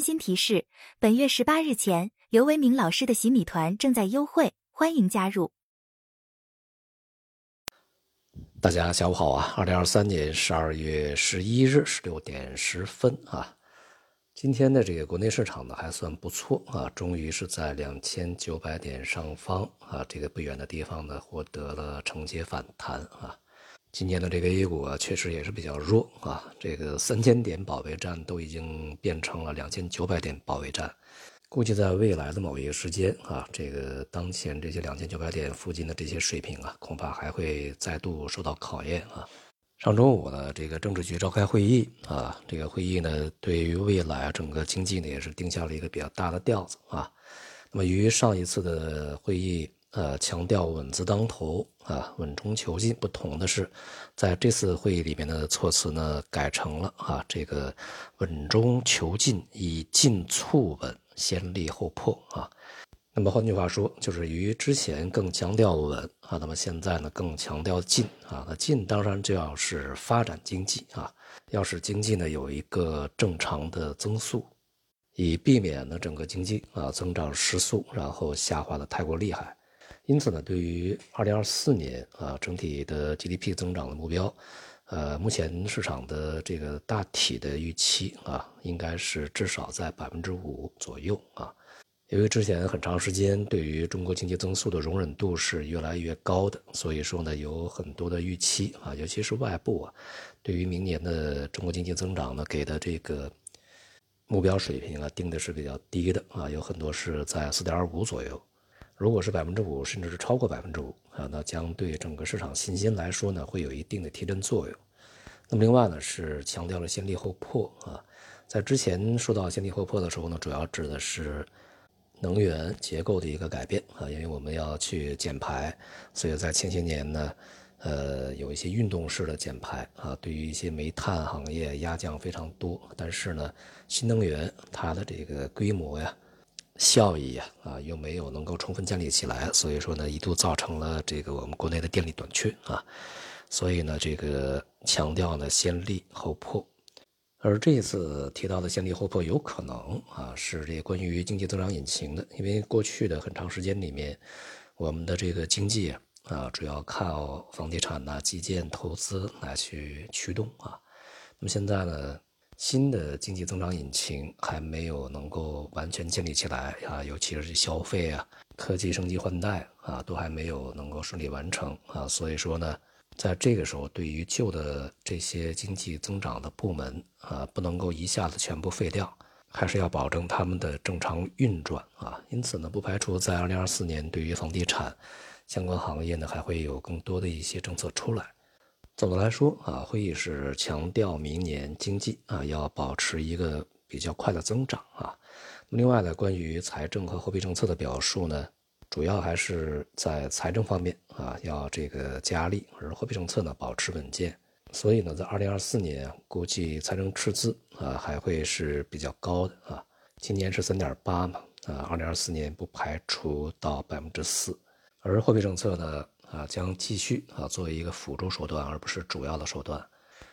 温馨提示：本月十八日前，刘维明老师的洗米团正在优惠，欢迎加入。大家下午好啊！二零二三年十二月十一日十六点十分啊，今天的这个国内市场呢还算不错啊，终于是在两千九百点上方啊，这个不远的地方呢获得了承接反弹啊。今年的这个 A 股啊，确实也是比较弱啊，这个三千点保卫战都已经变成了两千九百点保卫战。估计在未来的某一个时间啊，这个当前这些两千九百点附近的这些水平啊，恐怕还会再度受到考验啊。上周五呢，这个政治局召开会议啊，这个会议呢，对于未来整个经济呢，也是定下了一个比较大的调子啊。那么与上一次的会议。呃，强调稳字当头啊，稳中求进。不同的是，在这次会议里面的措辞呢，改成了啊，这个稳中求进，以进促稳，先立后破啊。那么换句话说，就是与之前更强调稳啊，那么现在呢更强调进啊。那进当然就要是发展经济啊，要使经济呢有一个正常的增速，以避免呢整个经济啊增长失速，然后下滑的太过厉害。因此呢，对于二零二四年啊整体的 GDP 增长的目标，呃，目前市场的这个大体的预期啊，应该是至少在百分之五左右啊。由于之前很长时间对于中国经济增速的容忍度是越来越高的，所以说呢，有很多的预期啊，尤其是外部啊，对于明年的中国经济增长呢，给的这个目标水平啊，定的是比较低的啊，有很多是在四点五左右。如果是百分之五，甚至是超过百分之五啊，那将对整个市场信心来说呢，会有一定的提振作用。那么另外呢，是强调了先立后破啊，在之前说到先立后破的时候呢，主要指的是能源结构的一个改变啊，因为我们要去减排，所以在前些年呢，呃，有一些运动式的减排啊，对于一些煤炭行业压降非常多。但是呢，新能源它的这个规模呀。效益呀，啊，又没有能够充分建立起来，所以说呢，一度造成了这个我们国内的电力短缺啊，所以呢，这个强调呢先立后破，而这一次提到的先立后破，有可能啊是这关于经济增长引擎的，因为过去的很长时间里面，我们的这个经济啊主要靠房地产呐、基建投资来去驱动啊，那么现在呢？新的经济增长引擎还没有能够完全建立起来啊，尤其是消费啊、科技升级换代啊，都还没有能够顺利完成啊。所以说呢，在这个时候，对于旧的这些经济增长的部门啊，不能够一下子全部废掉，还是要保证他们的正常运转啊。因此呢，不排除在二零二四年，对于房地产相关行业呢，还会有更多的一些政策出来。总的来说啊，会议是强调明年经济啊要保持一个比较快的增长啊。另外呢，关于财政和货币政策的表述呢，主要还是在财政方面啊要这个加力，而货币政策呢保持稳健。所以呢，在二零二四年估计财政赤字啊还会是比较高的啊。今年是三点八嘛啊，二零二四年不排除到百分之四，而货币政策呢。啊，将继续啊作为一个辅助手段，而不是主要的手段。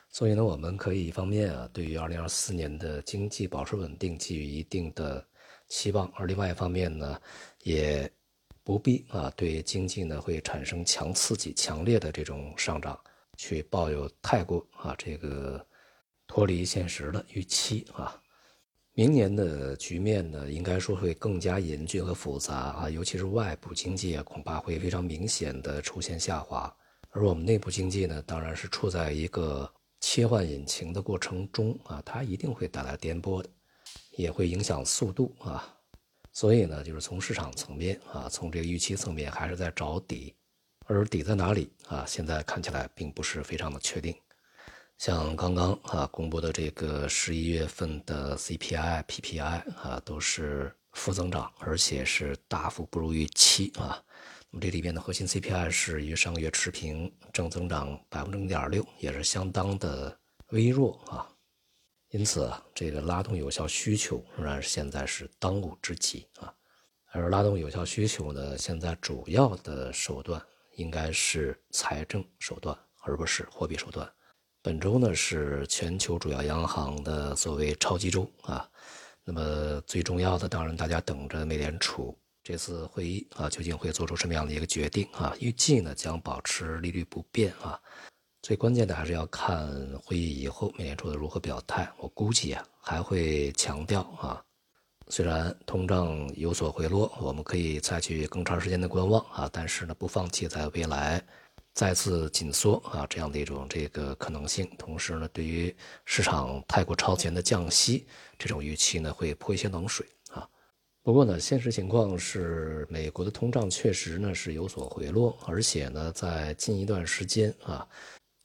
所以呢，我们可以一方面啊，对于二零二四年的经济保持稳定给予一定的期望；而另外一方面呢，也不必啊对经济呢会产生强刺激、强烈的这种上涨，去抱有太过啊这个脱离现实的预期啊。明年的局面呢，应该说会更加严峻和复杂啊，尤其是外部经济啊，恐怕会非常明显的出现下滑。而我们内部经济呢，当然是处在一个切换引擎的过程中啊，它一定会带来颠簸的，也会影响速度啊。所以呢，就是从市场层面啊，从这个预期层面，还是在找底，而底在哪里啊？现在看起来并不是非常的确定。像刚刚啊公布的这个十一月份的 CPI、PPI 啊，都是负增长，而且是大幅不如预期啊。那么这里边的核心 CPI 是与上个月持平，正增长百分之零点六，也是相当的微弱啊。因此啊，这个拉动有效需求仍然是现在是当务之急啊。而拉动有效需求呢，现在主要的手段应该是财政手段，而不是货币手段。本周呢是全球主要央行的所谓超级周啊，那么最重要的，当然大家等着美联储这次会议啊，究竟会做出什么样的一个决定啊？预计呢将保持利率不变啊。最关键的还是要看会议以后美联储的如何表态。我估计啊还会强调啊，虽然通胀有所回落，我们可以采取更长时间的观望啊，但是呢不放弃在未来再次紧缩啊这样的一种这个可能性。同时呢，对于市场太过超前的降息这种预期呢会泼一些冷水啊。不过呢，现实情况是美国的通胀确实呢是有所回落，而且呢在近一段时间啊。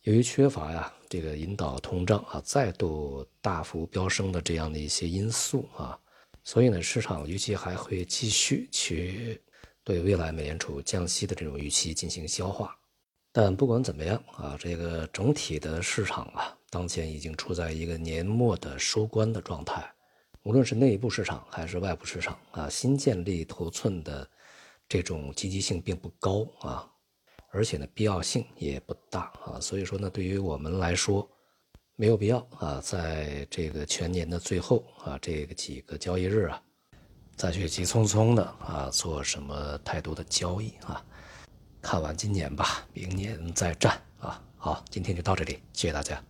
由于缺乏呀这个引导通胀啊再度大幅飙升的这样的一些因素啊，所以呢市场预期还会继续去对未来美联储降息的这种预期进行消化。但不管怎么样啊，这个整体的市场啊当前已经处在一个年末的收官的状态，无论是内部市场还是外部市场啊，新建立头寸的这种积极性并不高啊。而且呢，必要性也不大啊，所以说呢，对于我们来说，没有必要啊，在这个全年的最后啊，这个几个交易日啊，再去急匆匆的啊做什么太多的交易啊，看完今年吧，明年再战啊。好，今天就到这里，谢谢大家。